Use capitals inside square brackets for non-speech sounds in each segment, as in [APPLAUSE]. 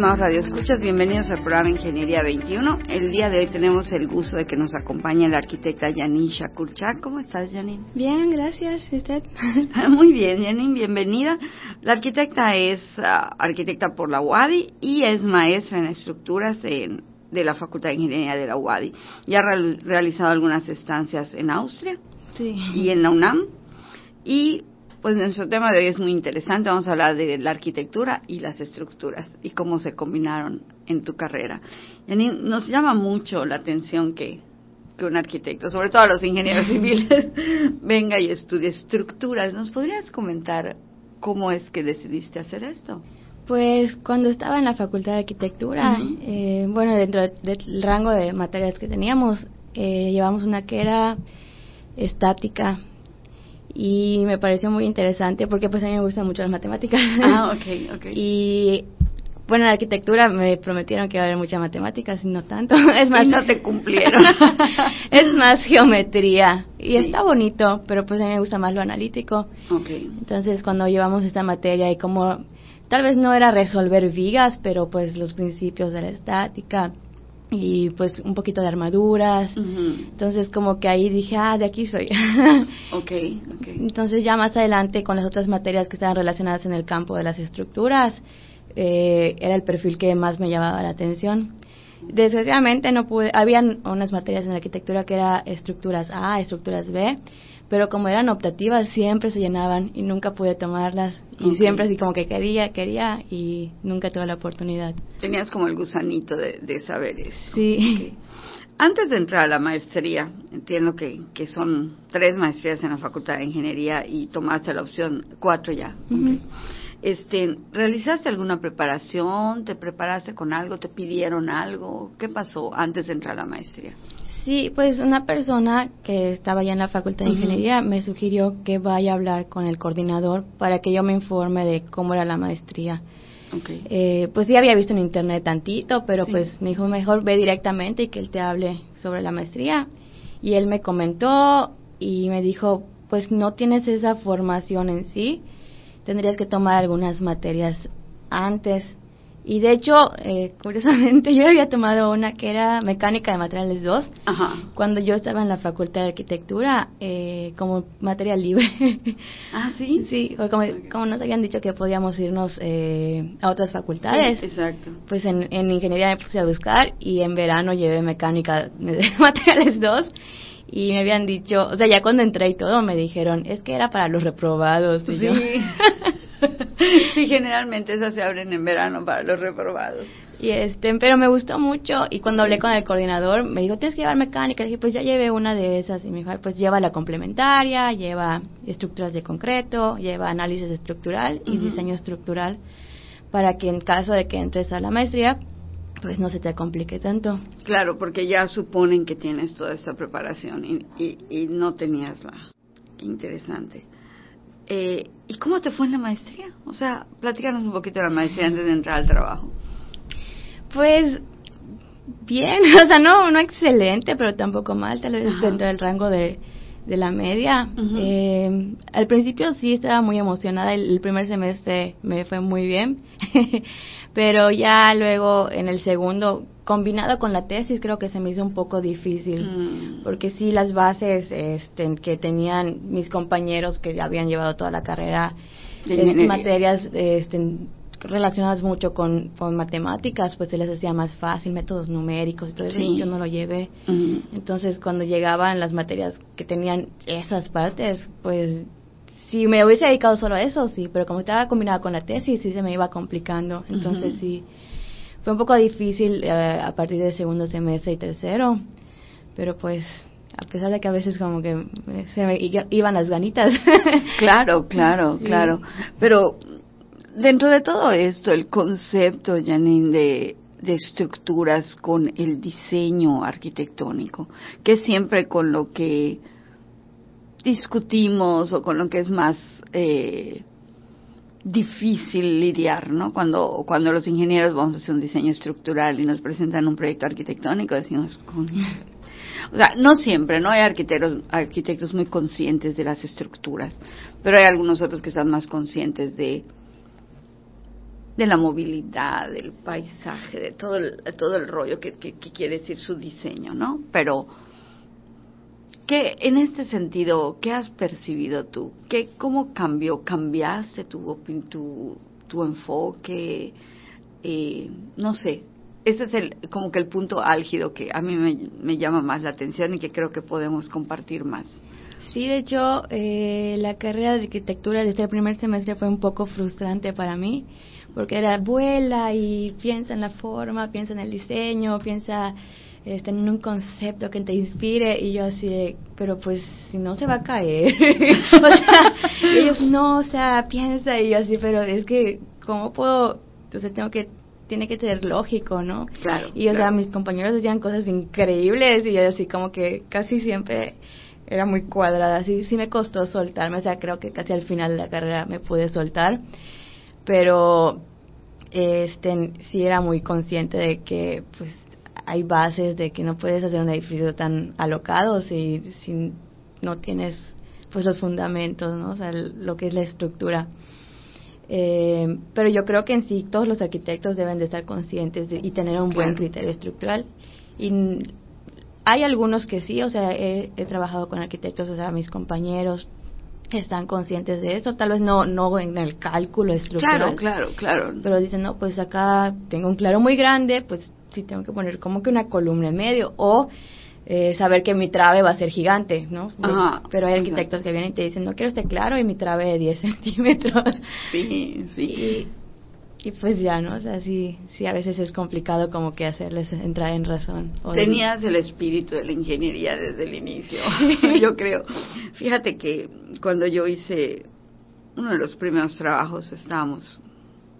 Estimados radioescuchas, bienvenidos al programa Ingeniería 21. El día de hoy tenemos el gusto de que nos acompañe la arquitecta Janine Shakurchak. ¿Cómo estás, Janine? Bien, gracias. ¿Usted? [LAUGHS] Muy bien, Janine, bienvenida. La arquitecta es ah, arquitecta por la UADI y es maestra en estructuras de la Facultad de Ingeniería de la UADI. Ya ha realizado algunas estancias en Austria y en la UNAM. Y pues nuestro tema de hoy es muy interesante. Vamos a hablar de la arquitectura y las estructuras y cómo se combinaron en tu carrera. Y nos llama mucho la atención que, que un arquitecto, sobre todo a los ingenieros [LAUGHS] civiles, [LAUGHS] venga y estudie estructuras. ¿Nos podrías comentar cómo es que decidiste hacer esto? Pues cuando estaba en la Facultad de Arquitectura, eh, bueno, dentro del rango de materias que teníamos, eh, llevamos una que era estática, y me pareció muy interesante porque pues a mí me gustan mucho las matemáticas. Ah, [LAUGHS] ok, ok. y bueno, en la arquitectura me prometieron que iba a haber muchas matemáticas y no tanto. [LAUGHS] Es más, y no te cumplieron. [LAUGHS] es más geometría y está bonito, pero pues a mí me gusta más lo analítico. Okay. Entonces cuando llevamos esta materia y como tal vez no era resolver vigas, pero pues los principios de la estática, y pues un poquito de armaduras. Entonces como que ahí dije, ah, de aquí soy. [LAUGHS] okay, okay. Entonces ya más adelante con las otras materias que estaban relacionadas en el campo de las estructuras, eh, era el perfil que más me llamaba la atención. Desgraciadamente no pude, habían unas materias en arquitectura que era estructuras A, estructuras B, pero como eran optativas siempre se llenaban y nunca pude tomarlas y siempre así como que quería, quería y nunca tuve la oportunidad. Tenías como el gusanito de, saber eso. Sí. Antes de entrar a la maestría, entiendo que, que son tres maestrías en la Facultad de Ingeniería y tomaste la opción cuatro ya. Este, ¿Realizaste alguna preparación? ¿Te preparaste con algo? ¿Te pidieron algo? ¿Qué pasó antes de entrar a la maestría? Sí, pues una persona que estaba ya en la Facultad de Ingeniería me sugirió que vaya a hablar con el coordinador para que yo me informe de cómo era la maestría. Okay. Eh, pues sí había visto en internet tantito, pero pues me dijo mejor ve directamente y que él te hable sobre la maestría. Y él me comentó y me dijo, pues no tienes esa formación en sí, tendrías que tomar algunas materias antes y de hecho, eh, curiosamente, [LAUGHS] yo había tomado una que era mecánica de materiales 2 cuando yo estaba en la facultad de arquitectura eh, como materia libre. [LAUGHS] Ah, sí. Sí, como, como nos habían dicho que podíamos irnos eh, a otras facultades. exacto. Pues en, en ingeniería me puse a buscar y en verano llevé mecánica de [LAUGHS] materiales 2 y me habían dicho, o sea, ya cuando entré y todo me dijeron, es que era para los reprobados. sí. [LAUGHS] sí, generalmente esas se abren en verano para los reprobados. Y este, pero me gustó mucho y cuando hablé con el coordinador me dijo, tienes que llevar mecánica. Y dije, pues ya llevé una de esas. Y me dijo, pues lleva la complementaria, lleva estructuras de concreto, lleva análisis estructural y diseño estructural para que en caso de que entres a la maestría, pues no se te complique tanto. Claro, porque ya suponen que tienes toda esta preparación y, y, y no tenías la. Qué interesante. Eh, ¿Y cómo te fue en la maestría? O sea, platícanos un poquito de la maestría antes de entrar al trabajo. Pues bien, [LAUGHS] o sea, no, no excelente, pero tampoco mal, tal vez dentro del rango de, de la media. eh, al principio sí estaba muy emocionada, el, primer semestre me fue muy bien, [LAUGHS] pero ya luego en el segundo, combinado con la tesis, creo que se me hizo un poco difícil, mm. porque sí las bases este, que tenían mis compañeros que habían llevado toda la carrera, en materias este, relacionadas mucho con, matemáticas, pues se les hacía más fácil, métodos numéricos y todo eso, yo no lo llevé. Entonces, cuando llegaban las materias que tenían esas partes, pues si me hubiese dedicado solo a eso, sí, pero como estaba combinada con la tesis, sí se me iba complicando. Entonces, sí, fue un poco difícil eh, a partir del segundo semestre y tercero, pero pues a pesar de que a veces como que se me iban las ganitas. [LAUGHS] claro, claro, claro. Pero dentro de todo esto, el concepto, Janine, de, de estructuras con el diseño arquitectónico, que siempre con lo que discutimos o con lo que es más eh, difícil lidiar, ¿no? Cuando, cuando los ingenieros vamos a hacer un diseño estructural y nos presentan un proyecto arquitectónico, decimos, o sea, no siempre, ¿no? Hay arquitectos, arquitectos muy conscientes de las estructuras, pero hay algunos otros que están más conscientes de, de la movilidad, del paisaje, de todo el, todo el rollo que, que, quiere decir su diseño, ¿no? Pero, ¿qué, en este sentido, qué has percibido tú? ¿Qué, ¿Cómo cambió? ¿Cambiaste tu, tu, tu enfoque? Eh, no sé, ese es el, como que el punto álgido que a mí me, me llama más la atención y que creo que podemos compartir más. Sí, de hecho, eh, la carrera de arquitectura desde el primer semestre fue un poco frustrante para mí, porque era vuela y piensa en la forma, piensa en el diseño, piensa este, en un concepto que te inspire y yo así, pero pues si no se va a caer. [LAUGHS] [LAUGHS] o sea, ellos no, o sea, piensa y yo así, pero es que, ¿cómo puedo? Entonces tengo que tiene que ser lógico, ¿no? Claro. Y o sea, mis compañeros hacían cosas increíbles y yo así como que casi siempre era muy cuadrada, así sí me costó soltarme, o sea, creo que casi al final de la carrera me pude soltar, pero este sí era muy consciente de que pues hay bases de que no puedes hacer un edificio tan alocado si, si no tienes pues los fundamentos, ¿no? O sea, lo que es la estructura. Eh, pero yo creo que en sí todos los arquitectos deben de estar conscientes y tener un buen criterio estructural. Y hay algunos que sí, o sea, he, trabajado con arquitectos, o sea, mis compañeros están conscientes de eso, tal vez no no en el cálculo estructural. Claro, claro, claro. Pero dicen, no, pues acá tengo un claro muy grande, pues sí tengo que poner como que una columna en medio o eh, saber que mi trave va a ser gigante, ¿no? Pero hay arquitectos que vienen y te dicen, no quiero este claro y mi trave de 10 [LAUGHS] centímetros. Sí, sí. Y, pues ya, ¿no? O sea, sí, sí, a veces es complicado como que hacerles entrar en razón. Tenías el espíritu de la ingeniería desde el inicio, [LAUGHS] yo creo. Fíjate que cuando yo hice uno de los primeros trabajos, estábamos,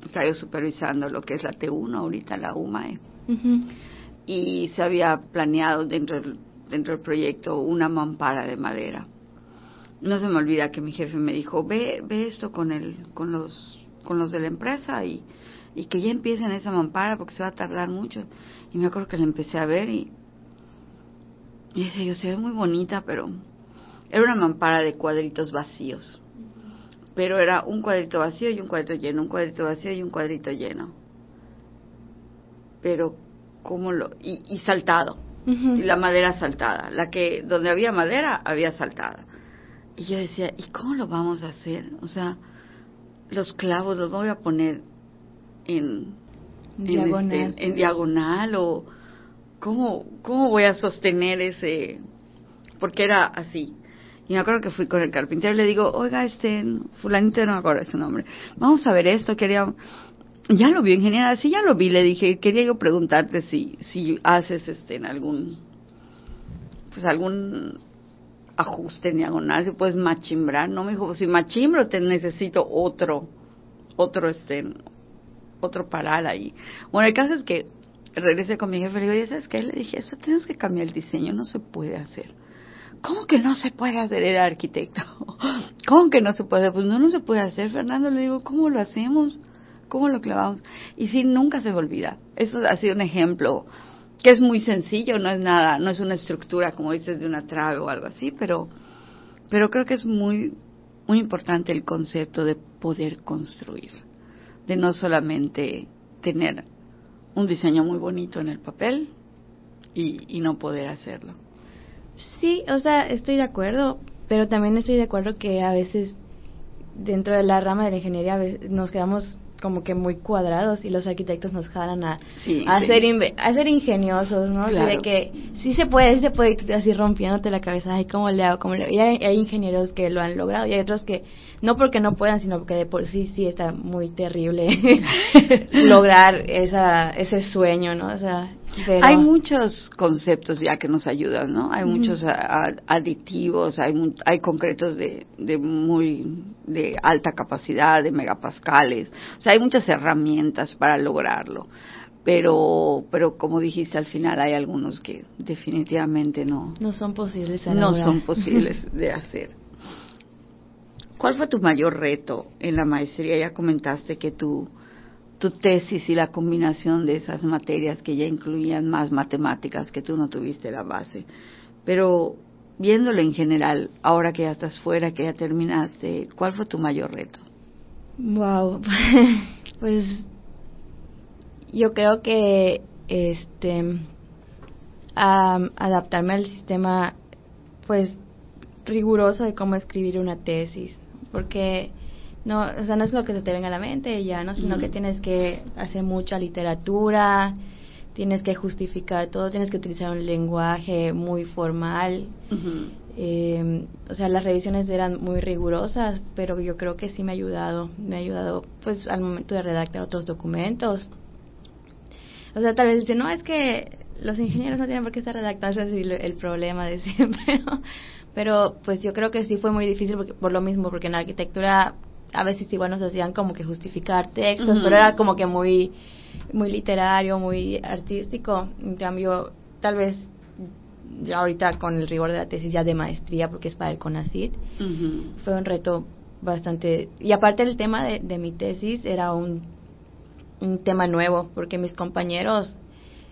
estaba yo supervisando lo que es la T1, ahorita la UMAE y se había planeado dentro del, dentro del proyecto una mampara de madera. No se me olvida que mi jefe me dijo, ve, ve esto con, el, con, los, con los de la empresa y, y que ya empiecen esa mampara porque se va a tardar mucho. Y me acuerdo que la empecé a ver y, y dice, yo, se ve muy bonita, pero era una mampara de cuadritos vacíos. Pero era un cuadrito vacío y un cuadrito lleno, un cuadrito vacío y un cuadrito lleno. Pero cómo lo y, saltado. Y la madera saltada. La que donde había madera había saltada. Y yo decía y cómo lo vamos a hacer o sea los clavos los voy a poner en diagonal. este, en, diagonal o cómo cómo voy a sostener ese porque era así. Y me acuerdo que fui con el carpintero y le digo, oiga, este, fulanito, no me acuerdo de su nombre, vamos a ver esto, quería, ya lo vi en general, sí, ya lo vi, le dije, quería yo preguntarte si, si haces este en algún, pues algún ajuste en diagonal, si puedes machimbrar, no me dijo, pues, si machimbro te necesito otro, otro este, otro paral ahí. Bueno, el caso es que regresé con mi jefe y le digo, ¿sabes qué? Le dije, eso tenemos que cambiar el diseño, no se puede hacer. ¿Cómo que no se puede hacer? el arquitecto. [LAUGHS] ¿Cómo que no se puede? Pues no, no se puede hacer, Fernando. Le digo, ¿cómo lo hacemos? ¿Cómo lo clavamos? Y sí, nunca se me olvida. Eso ha sido un ejemplo que es muy sencillo, no es nada, no es una estructura como dices de una trave o algo así, pero, pero creo que es muy, muy importante el concepto de poder construir, de no solamente tener un diseño muy bonito en el papel y, y no poder hacerlo. Sí, o sea, estoy de acuerdo, pero también estoy de acuerdo que a veces dentro de la rama de la ingeniería nos quedamos como que muy cuadrados y los arquitectos nos jalan a, a, Ser, a ser ingeniosos, ¿no? de que sí se puede, sí se puede, así rompiéndote la cabeza, ay, ¿cómo le hago? ¿Cómo le Y hay, ingenieros que lo han logrado y hay otros que no porque no puedan, sino porque de por sí sí está muy terrible [LAUGHS] lograr esa, ese sueño, ¿no? O sea, hay muchos conceptos ya que nos ayudan, ¿no? Hay muchos aditivos, hay, hay concretos de, de muy de alta capacidad, de megapascales. O sea, hay muchas herramientas para lograrlo. pero pero como dijiste al final hay algunos que definitivamente no no son posibles no son posibles [LAUGHS] de hacer ¿Cuál fue tu mayor reto en la maestría? Ya comentaste que tu tu tesis y la combinación de esas materias que ya incluían más matemáticas que tú no tuviste la base. Pero viéndolo en general, ahora que ya estás fuera, que ya terminaste, ¿cuál fue tu mayor reto? Wow, [LAUGHS] pues yo creo que este adaptarme al sistema pues riguroso de cómo escribir una tesis porque no o sea no es lo que se te venga a la mente ya no sino que tienes que hacer mucha literatura tienes que justificar todo tienes que utilizar un lenguaje muy formal. Eh, o sea las revisiones eran muy rigurosas pero yo creo que sí me ha ayudado me ha ayudado pues al momento de redactar otros documentos. O sea, tal vez dicen, no, es que los ingenieros no tienen por qué estar redactando así el problema de [LAUGHS] siempre, Pero pues yo creo que sí fue muy difícil porque, por lo mismo, porque en la arquitectura a veces igual nos hacían como que justificar textos, pero era como que muy, muy literario, muy artístico. En cambio, tal vez ya ahorita con el rigor de la tesis ya de maestría, porque es para el CONACID, fue un reto bastante... Y aparte el tema de, de mi tesis era un un tema nuevo, porque mis compañeros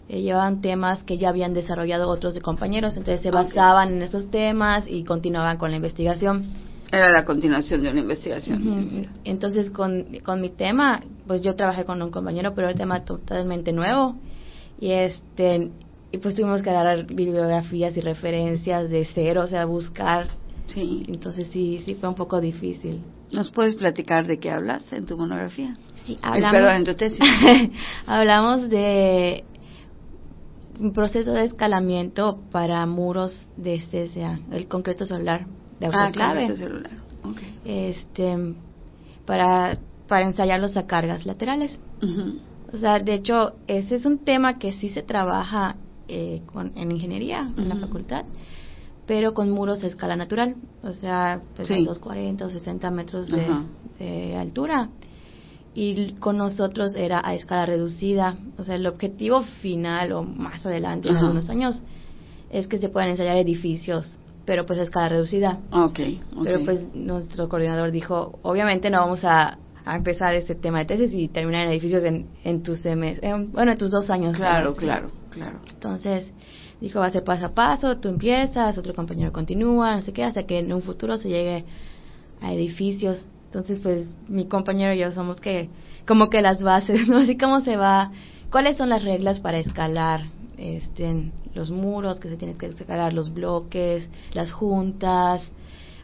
eh, llevaban temas que ya habían desarrollado otros de compañeros, entonces se basaban en esos temas y continuaban con la investigación. Era la continuación de una investigación. Entonces, con, con mi tema, pues yo trabajé con un compañero, pero el tema totalmente nuevo. Y este y pues tuvimos que agarrar bibliografías y referencias de cero, o sea, buscar. Sí. Entonces sí, sí fue un poco difícil. ¿Nos puedes platicar de qué hablas en tu monografía? [LAUGHS] hablamos, de un proceso de escalamiento para muros de CSA, el concreto solar de ah, autoclave. Este, para, para ensayarlos a cargas laterales. O sea, de hecho, ese es un tema que sí se trabaja eh, con, en ingeniería, en la facultad, pero con muros a escala natural, o sea, pues sí. 240 o 60 metros de altura y con nosotros era a escala reducida. O sea, el objetivo final o más adelante en algunos años es que se puedan ensayar edificios, pero pues a escala reducida. Okay, Pero pues nuestro coordinador dijo, obviamente no vamos a, empezar este tema de tesis y terminar en edificios en, en tus bueno, en tus dos años. Claro, claro, claro. Entonces dijo, va a ser paso a paso, tú empiezas, otro compañero continúa, no sé qué, hasta que en un futuro se llegue a edificios entonces, pues mi compañero y yo somos que como que las bases, [LAUGHS] ¿no? Así como se va, cuáles son las reglas para escalar este, los muros, que se tienen que escalar los bloques, las juntas,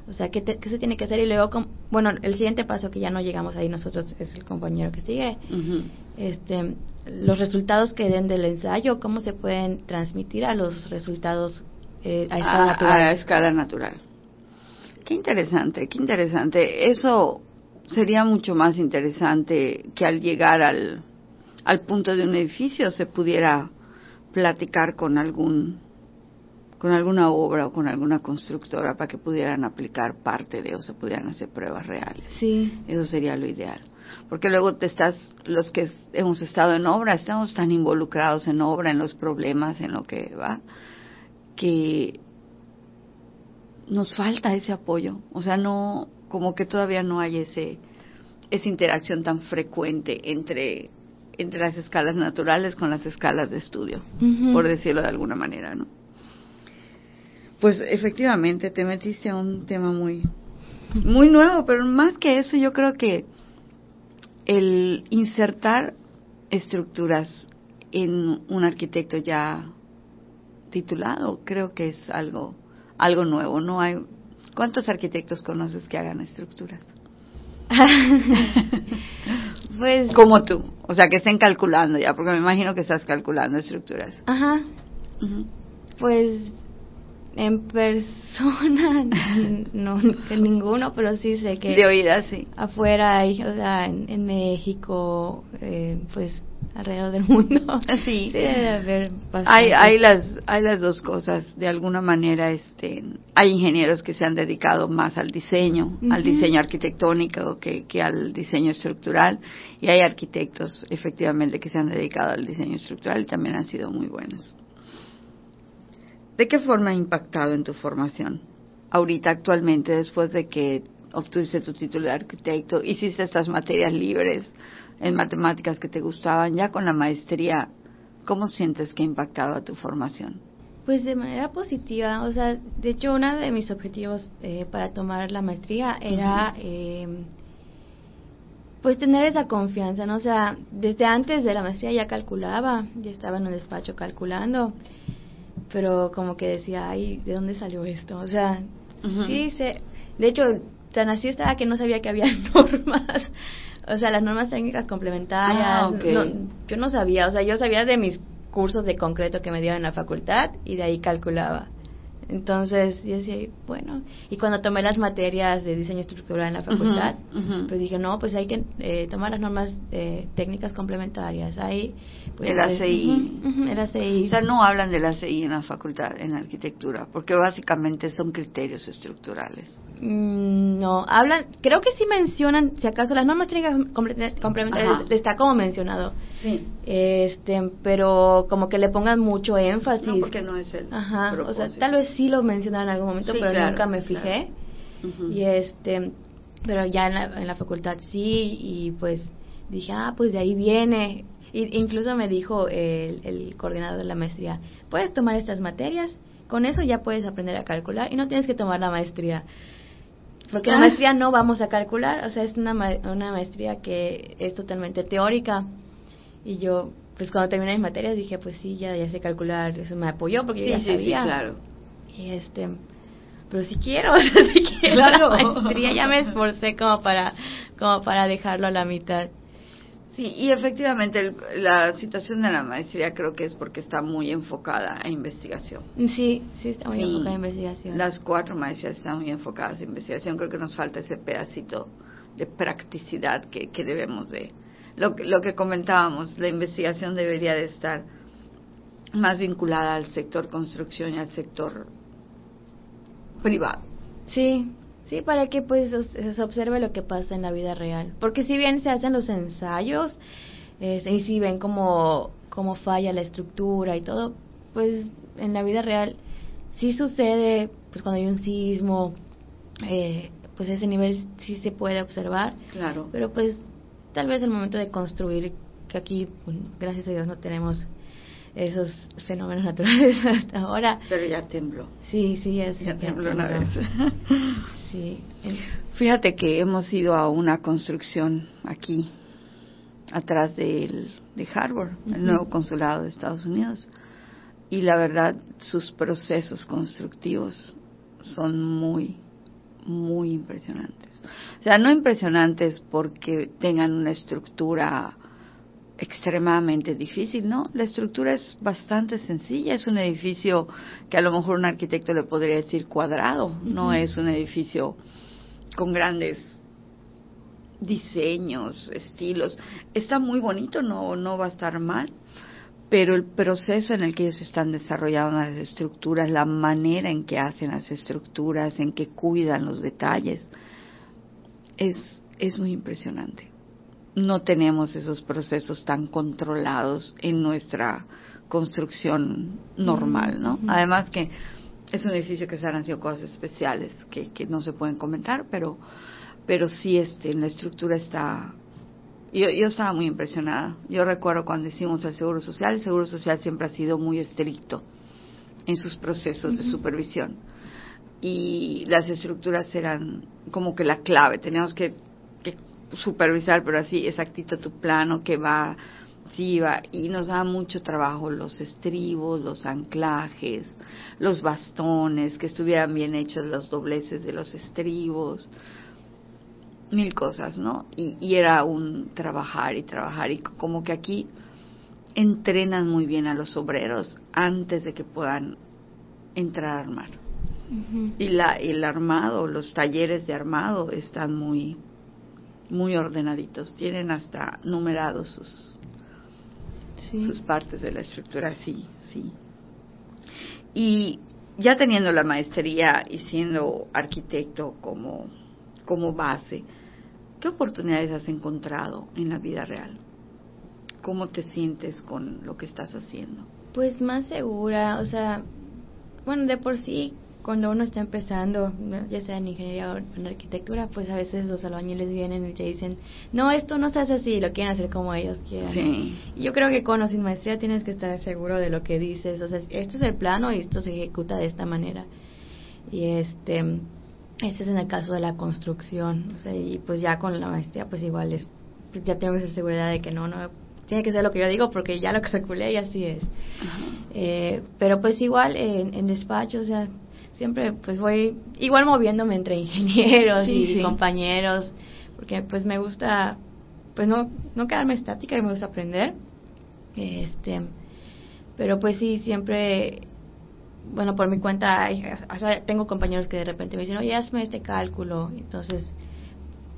o sea, ¿qué, qué se tiene que hacer? Y luego, bueno, el siguiente paso que ya no llegamos ahí nosotros es el compañero que sigue. este, los resultados que den del ensayo, ¿cómo se pueden transmitir a los resultados eh, a escala natural? A escala natural. Qué interesante, qué interesante. Eso sería mucho más interesante que al llegar al, al punto de un edificio se pudiera platicar con algún con alguna obra o con alguna constructora para que pudieran aplicar parte de o se pudieran hacer pruebas reales. Sí. Eso sería lo ideal. Porque luego te estás, los que hemos estado en obra, estamos tan involucrados en obra, en los problemas, en lo que va, que nos falta ese apoyo, o sea, no, como que todavía no hay ese, esa interacción tan frecuente entre, entre las escalas naturales con las escalas de estudio, por decirlo de alguna manera, ¿no? Pues efectivamente te metiste a un tema muy, muy nuevo, pero más que eso yo creo que el insertar estructuras en un arquitecto ya titulado creo que es algo algo nuevo. No hay. ¿Cuántos arquitectos conoces que hagan estructuras? [LAUGHS] pues como tú, o sea, que estén calculando ya, porque me imagino que estás calculando estructuras. Ajá. Pues en persona [LAUGHS] no ninguno, pero sí sé que de oídas sí. Afuera hay, o sea, en, México, eh, pues alrededor del mundo. [LAUGHS] Sí. debe hay, hay, las, hay las dos cosas. De alguna manera, este, hay ingenieros que se han dedicado más al diseño, al diseño arquitectónico que, que al diseño estructural. Y hay arquitectos, efectivamente, que se han dedicado al diseño estructural y también han sido muy buenos. ¿De qué forma ha impactado en tu formación? Ahorita, actualmente, después de que obtuviste tu título de arquitecto, hiciste estas materias libres en matemáticas que te gustaban, ya con la maestría, ¿cómo sientes que ha impactado a tu formación? Pues de manera positiva, o sea, de hecho uno de mis objetivos eh, para tomar la maestría era eh, pues tener esa confianza, ¿no? O sea, desde antes de la maestría ya calculaba, ya estaba en un despacho calculando, pero como que decía, ay, ¿de dónde salió esto? O sea, sí, sé, de hecho, tan así estaba que no sabía que había [LAUGHS] normas, o sea, las normas técnicas complementarias, ah, yo no sabía, o sea, yo sabía de mis cursos de concreto que me dieron en la facultad y de ahí calculaba. Entonces yo decía, bueno, y cuando tomé las materias de diseño estructural en la facultad, pues dije, no, pues hay que eh, tomar las normas eh, técnicas complementarias. Ahí, pues, el ACI. el ACI. O sea, no hablan del ACI en la facultad, en arquitectura, porque básicamente son criterios estructurales. Mm, no, hablan, creo que sí mencionan, si acaso las normas técnicas complementarias está como mencionado. Sí. Este, pero como que le pongan mucho énfasis. No, porque no es el Ajá, o sea, tal vez sí lo mencionaron en algún momento, pero nunca me fijé. Y este, pero ya en la, en la facultad sí, y pues dije, ah, pues de ahí viene. Y, incluso me dijo el, el coordinador de la maestría, puedes tomar estas materias, con eso ya puedes aprender a calcular y no tienes que tomar la maestría. Porque la ah. maestría no vamos a calcular, o sea, es una, una maestría que es totalmente teórica. Y yo, pues cuando terminé mis materias dije, pues sí, ya, ya sé calcular, eso me apoyó porque yo ya sabía. Sí, claro. Y este, pero si quiero, [LAUGHS] o sea, si quiero la maestría, ya me esforcé como para, como para dejarlo a la mitad. Sí, y efectivamente la situación de la maestría creo que es porque está muy enfocada a investigación. Sí, sí, está muy enfocada a investigación. Las cuatro maestrías están muy enfocadas a investigación. Creo que nos falta ese pedacito de practicidad que, que debemos de... Lo, lo que comentábamos, la investigación debería de estar más vinculada al sector construcción y al sector privado. Sí, sí, para que pues se observe lo que pasa en la vida real. Porque si bien se hacen los ensayos eh, y si ven cómo, cómo falla la estructura y todo, pues en la vida real sí sucede, pues cuando hay un sismo, eh, pues ese nivel sí se puede observar. Claro. Pero pues tal vez el momento de construir, que aquí, pues, gracias a Dios, no tenemos esos fenómenos naturales [LAUGHS] hasta ahora. Pero ya tembló. Sí, sí, ya, ya tembló una vez. [LAUGHS] sí. Fíjate que hemos ido a una construcción aquí, atrás de, de Harvard, el nuevo consulado de Estados Unidos. Y la verdad, sus procesos constructivos son muy, muy impresionantes. O sea, no impresionantes porque tengan una estructura extremadamente difícil, ¿no? La estructura es bastante sencilla, es un edificio que a lo mejor un arquitecto le podría decir cuadrado, no es un edificio con grandes diseños, estilos. Está muy bonito, no, no va a estar mal, pero el proceso en el que ellos están desarrollando las estructuras, la manera en que hacen las estructuras, en que cuidan los detalles, es, es muy impresionante no tenemos esos procesos tan controlados en nuestra construcción normal, ¿no? Además que es un edificio que se han sido cosas especiales que, que no se pueden comentar, pero pero sí este en la estructura está yo, yo estaba muy impresionada. Yo recuerdo cuando hicimos el Seguro Social, el Seguro Social siempre ha sido muy estricto en sus procesos de supervisión. Y las estructuras eran como que la clave. Teníamos que supervisar, pero así exactito tu plano que va, sí va, y nos da mucho trabajo los estribos, los anclajes, los bastones, que estuvieran bien hechos los dobleces de los estribos, mil cosas, ¿no? Y, y era un trabajar y trabajar, y como que aquí entrenan muy bien a los obreros antes de que puedan entrar a armar. Y la, el armado, los talleres de armado están muy muy ordenaditos, tienen hasta numerados sus, sus partes de la estructura, sí, sí. Y ya teniendo la maestría y siendo arquitecto como, como base, ¿qué oportunidades has encontrado en la vida real? ¿Cómo te sientes con lo que estás haciendo? Pues más segura, o sea, bueno, de por sí, cuando uno está empezando, ya sea en ingeniería o en arquitectura, pues a veces los albañiles vienen y te dicen, no, esto no se hace así, lo quieren hacer como ellos quieran. Sí. Y yo creo que con o sin maestría tienes que estar seguro de lo que dices, o sea, esto es el plano y esto se ejecuta de esta manera. Y este, ese es en el caso de la construcción, o sea, y pues ya con la maestría, pues igual es, pues ya tengo esa seguridad de que no, no, tiene que ser lo que yo digo porque ya lo calculé y así es. Eh, pero pues igual en, en despacho, o sea, siempre pues voy igual moviéndome entre ingenieros Sí, y sí. compañeros, porque pues me gusta, pues no, no quedarme estática y me gusta aprender. Este, pero pues sí, siempre, bueno, por mi cuenta, o sea, tengo compañeros que de repente me dicen, oye, hazme este cálculo. Entonces,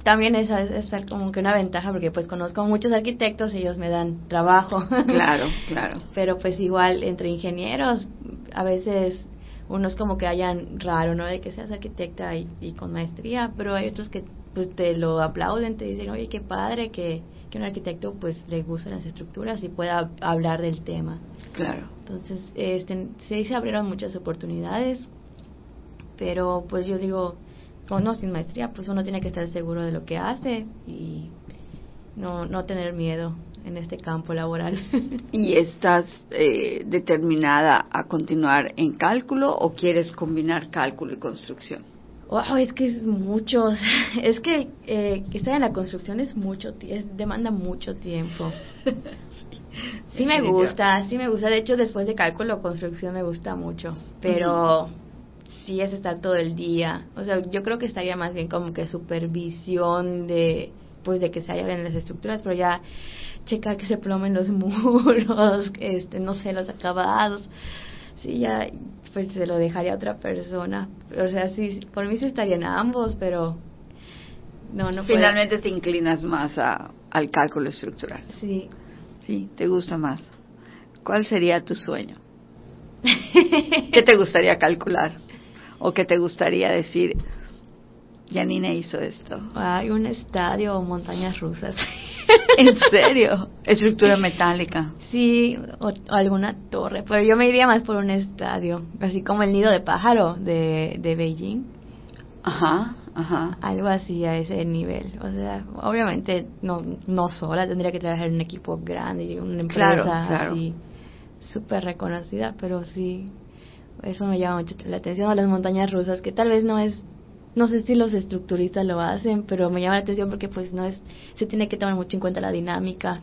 también esa es, es como que una ventaja porque pues conozco muchos arquitectos y ellos me dan trabajo. Claro, [LAUGHS] claro. Pero pues igual entre ingenieros, a veces uno es como que hayan raro, ¿no? De que seas arquitecta y, y con maestría, pero hay otros que pues te lo aplauden, te dicen, oye, qué padre que, que un arquitecto pues le gusten las estructuras y pueda hablar del tema. Claro. Entonces, este, sí se abrieron muchas oportunidades, pero pues yo digo, con no sin maestría, pues uno tiene que estar seguro de lo que hace y no, no tener miedo en este campo laboral. [LAUGHS] ¿Y estás eh, determinada a continuar en cálculo o quieres combinar cálculo y construcción? Wow, es que es mucho, [LAUGHS] es que eh, estar en la construcción es mucho, es, demanda mucho tiempo. [LAUGHS] Sí me gusta, sí me gusta. De hecho, después de cálculo, construcción me gusta mucho. Pero sí es estar todo el día. O sea, yo creo que estaría más bien como que supervisión de, pues, de que se hayan las estructuras, pero ya checar que se plomen los [LAUGHS] muros, este, no sé, los acabados. Sí, ya, pues se lo dejaría a otra persona. O sea, sí, por mí sí estarían ambos, pero no, no puedo. Finalmente te inclinas más a, al cálculo estructural. Sí. Sí, te gusta más. ¿Cuál sería tu sueño? [LAUGHS] ¿Qué te gustaría calcular? ¿O qué te gustaría decir? Janine hizo esto. Hay un estadio o montañas rusas. [LAUGHS] [LAUGHS] ¿En serio? Estructura metálica. Sí, o, o alguna torre, pero yo me iría más por un estadio, así como el nido de pájaro de, de Beijing, Ajá, ajá. algo así a ese nivel. O sea, obviamente no, no sola, tendría que trabajar en un equipo grande, y una empresa Claro, claro. así súper reconocida, pero sí, eso me llama mucho la atención a las montañas rusas, que tal vez no es, no sé si los estructuristas lo hacen, pero me llama la atención porque pues no es, se tiene que tomar mucho en cuenta la dinámica.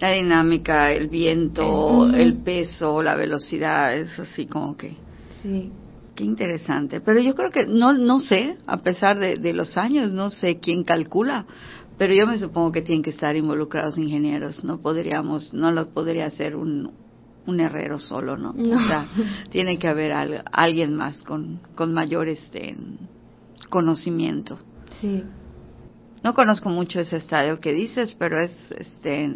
La dinámica, el viento, el peso, la velocidad, es así como que... Sí. Qué interesante. Pero yo creo que, no, no sé, a pesar de, de los años, no sé quién calcula, pero yo me supongo que tienen que estar involucrados ingenieros. No podríamos, no lo podría hacer un, un herrero solo, ¿no? No. O sea, tiene que haber al- alguien más con, con mayor este, conocimiento. Sí. No conozco mucho ese estadio que dices, pero es este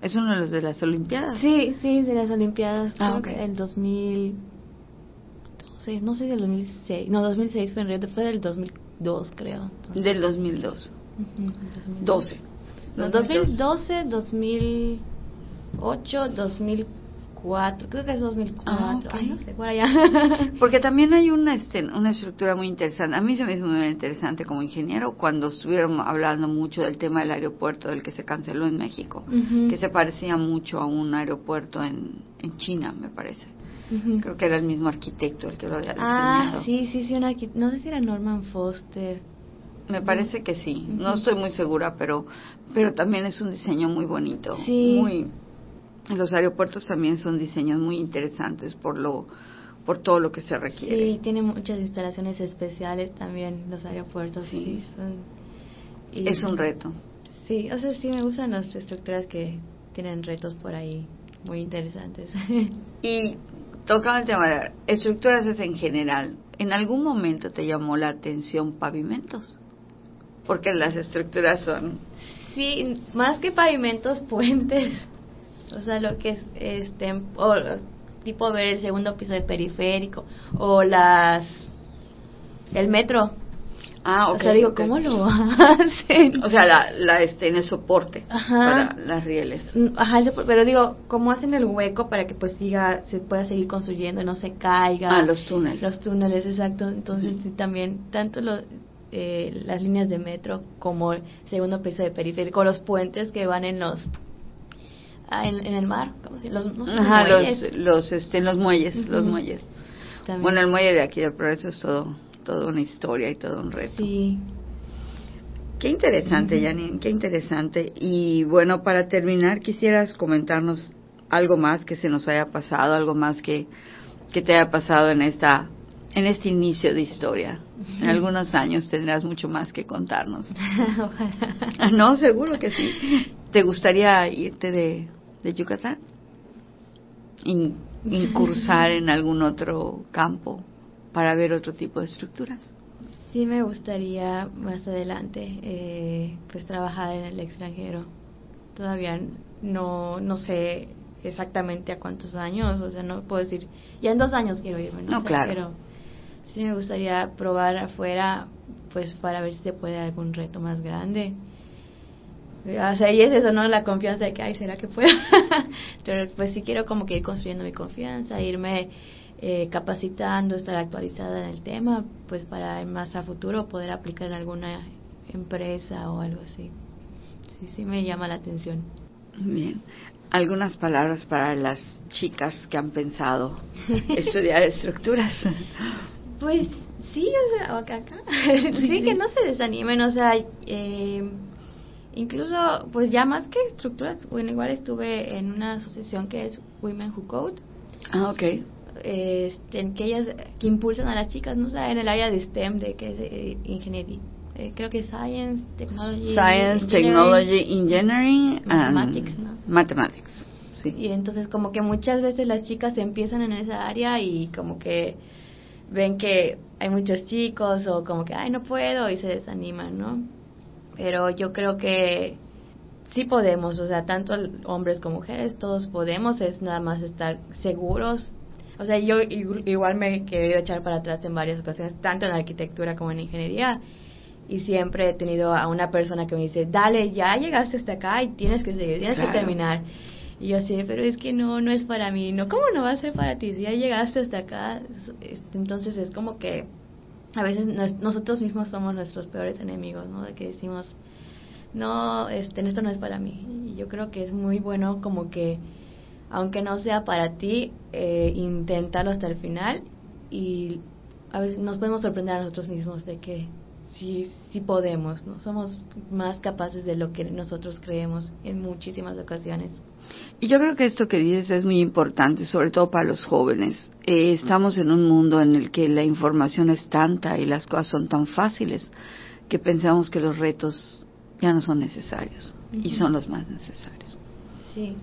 es uno de los de las Olimpiadas. Sí, sí, de las Olimpiadas. Ah, creo ok. que El 2012, no sé del 2006. No, 2006 fue en Río, fue del 2002, creo. Entonces, Del 2002. ujú, 2002. 12. No, 2012, 2008, 2004. Creo que es 2004. Ah, ok. Ay, no sé, por allá. [LAUGHS] [LAUGHS] Porque también hay una, este, una estructura muy interesante. A mí se me hizo muy interesante como ingeniero cuando estuvieron hablando mucho del tema del aeropuerto del que se canceló en México, que se parecía mucho a un aeropuerto en, en China, me parece. Creo que era el mismo arquitecto el que lo había Ah, diseñado. sí, sí, sí, una, arqui- no sé si era Norman Foster. Me parece que sí. No estoy muy segura, pero, pero también es un diseño muy bonito. Sí. Muy, los aeropuertos también son diseños muy interesantes por lo, por todo lo que se requiere. Sí, tiene muchas instalaciones especiales también los aeropuertos. Sí. Sí, son, y Es un reto. Sí, o sea, sí me gustan las estructuras que tienen retos por ahí muy interesantes. [LAUGHS] Y tocando el tema de estructuras es en general, ¿en algún momento te llamó la atención pavimentos? Porque las estructuras son... sí, más que pavimentos, [LAUGHS] puentes. O sea, lo que es, este, o, tipo ver el segundo piso del periférico, o las, el metro, Ah, ok. o sea, digo, ok. ¿cómo lo [LAUGHS] hacen? O sea, la, la, este, en el soporte Ajá. para las rieles. Mm, Ajá, pero digo, ¿cómo hacen el hueco para que pues siga, se pueda seguir construyendo y no se caiga? Ah, los túneles. Los túneles, exacto. Entonces, sí, también, tanto lo- eh, las líneas de metro como el segundo piso de periférico, los puentes que van en los. Ah, en, en el mar, ¿cómo se los, no sé, Ajá, muelles. los, los, este, los muelles, los muelles. También. Bueno, el muelle de aquí del Progreso es todo, todo una historia y todo un reto. Sí. Qué interesante. Janine, qué interesante. Y bueno, para terminar, quisieras comentarnos algo más que se nos haya pasado, algo más que, que te haya pasado en esta en este inicio de historia. En [LAUGHS] algunos años tendrás mucho más que contarnos. [LAUGHS] Ojalá. Ah, No, seguro que sí. ¿Te gustaría irte de, de Yucatán? In- incursar en algún otro campo para ver otro tipo de estructuras. Sí me gustaría más adelante eh, pues trabajar en el extranjero. Todavía no no sé exactamente a cuántos años, o sea, no puedo decir, ya en dos años quiero irme, no, No, sé, claro. pero sí me gustaría probar afuera pues para ver si se puede algún reto más grande. O sea, y es eso, ¿no? La confianza de que, ay, ¿será que puedo? [LAUGHS] Pero pues sí quiero como que ir construyendo mi confianza, irme eh, capacitando, estar actualizada en el tema, pues para más a futuro poder aplicar en alguna empresa o algo así. Sí, sí me llama la atención. Bien. Algunas palabras para las chicas que han pensado [LAUGHS] estudiar estructuras. Pues sí, o sea, acá, acá. sí, Sí, que no se desanimen, o sea, eh, incluso, pues ya más que estructuras, bueno, igual estuve en una asociación que es Women Who Code, Ah, ok. este, en que ellas que impulsan a las chicas, no sé, en el área de STEM, de que es eh, ingeniería, eh, creo que Science, Technology, Science, Engineering. Technology, Engineering, Mathematics, ¿no? Mathematics. Sí. Y entonces como que muchas veces las chicas empiezan en esa área y como que ven que hay muchos chicos o como que, ay, no puedo y se desaniman, ¿no? Pero yo creo que sí podemos, o sea, tanto hombres como mujeres, todos podemos, es nada más estar seguros. O sea, yo igu- igual me he querido echar para atrás en varias ocasiones, tanto en arquitectura como en ingeniería, y siempre he tenido a una persona que me dice, dale, ya llegaste hasta acá y tienes que seguir, tienes Claro. que terminar. Y yo así, pero es que no, no es para mí, no, ¿cómo no va a ser para ti? Si ya llegaste hasta acá, es- entonces es como que a veces nos- nosotros mismos somos nuestros peores enemigos, ¿no? De que decimos, no, este, esto no es para mí. Y yo creo que es muy bueno como que, aunque no sea para ti, eh, intentarlo hasta el final y a veces nos podemos sorprender a nosotros mismos de que sí, sí podemos, ¿no? Somos más capaces de lo que nosotros creemos en muchísimas ocasiones. Y yo creo que esto que dices es muy importante, sobre todo para los jóvenes. Eh, estamos en un mundo en el que la información es tanta y las cosas son tan fáciles que pensamos que los retos ya no son necesarios y son los más necesarios. Sí.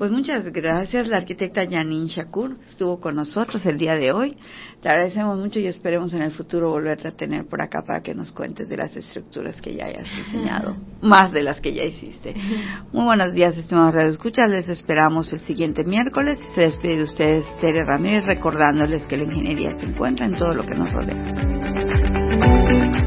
Pues muchas gracias, la arquitecta Janine Shakur estuvo con nosotros el día de hoy. Te agradecemos mucho y esperemos en el futuro volverte a tener por acá para que nos cuentes de las estructuras que ya hayas diseñado, más de las que ya hiciste. Muy buenos días, estimados Radio Escuchas. Les esperamos el siguiente miércoles y se despide de ustedes Tere Ramírez recordándoles que la ingeniería se encuentra en todo lo que nos rodea.